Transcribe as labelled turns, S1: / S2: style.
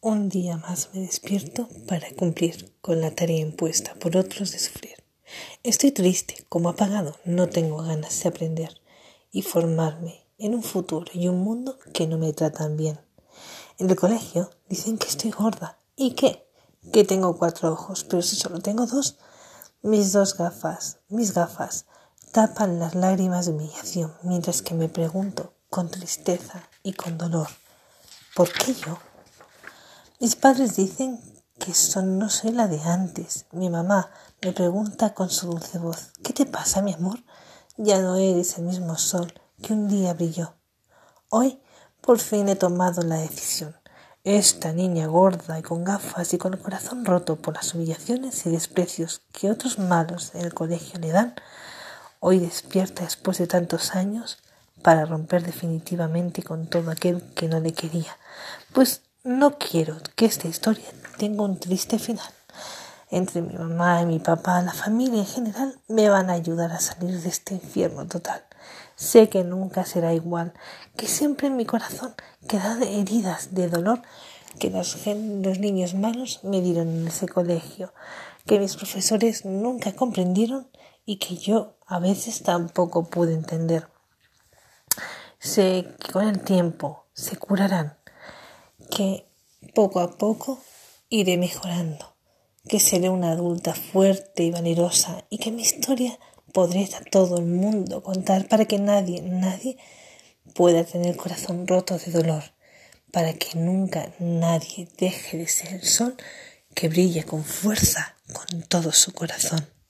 S1: Un día más me despierto para cumplir con la tarea impuesta por otros de sufrir. Estoy triste, como apagado, no tengo ganas de aprender y formarme en un futuro y un mundo que no me tratan bien. En el colegio dicen que estoy gorda. ¿Y qué? Que tengo cuatro ojos, pero si solo tengo dos. Mis dos gafas, mis gafas, tapan las lágrimas de humillación mientras que me pregunto con tristeza y con dolor, ¿por qué yo? Mis padres dicen que son, no soy la de antes. Mi mamá me pregunta con su dulce voz, ¿qué te pasa, mi amor? Ya no eres el mismo sol que un día brilló. Hoy por fin he tomado la decisión. Esta niña gorda y con gafas y con el corazón roto por las humillaciones y desprecios que otros malos en el colegio le dan, hoy despierta después de tantos años para romper definitivamente con todo aquel que no le quería, pues no quiero que esta historia tenga un triste final. Entre mi mamá y mi papá, la familia en general, me van a ayudar a salir de este infierno total. Sé que nunca será igual, que siempre en mi corazón quedan heridas de dolor que los, los niños malos me dieron en ese colegio, que mis profesores nunca comprendieron y que yo a veces tampoco pude entender. Sé que con el tiempo se curarán que poco a poco iré mejorando, que seré una adulta fuerte y valerosa y que mi historia podré a todo el mundo contar para que nadie, nadie pueda tener corazón roto de dolor, para que nunca nadie deje de ser el sol que brilla con fuerza con todo su corazón.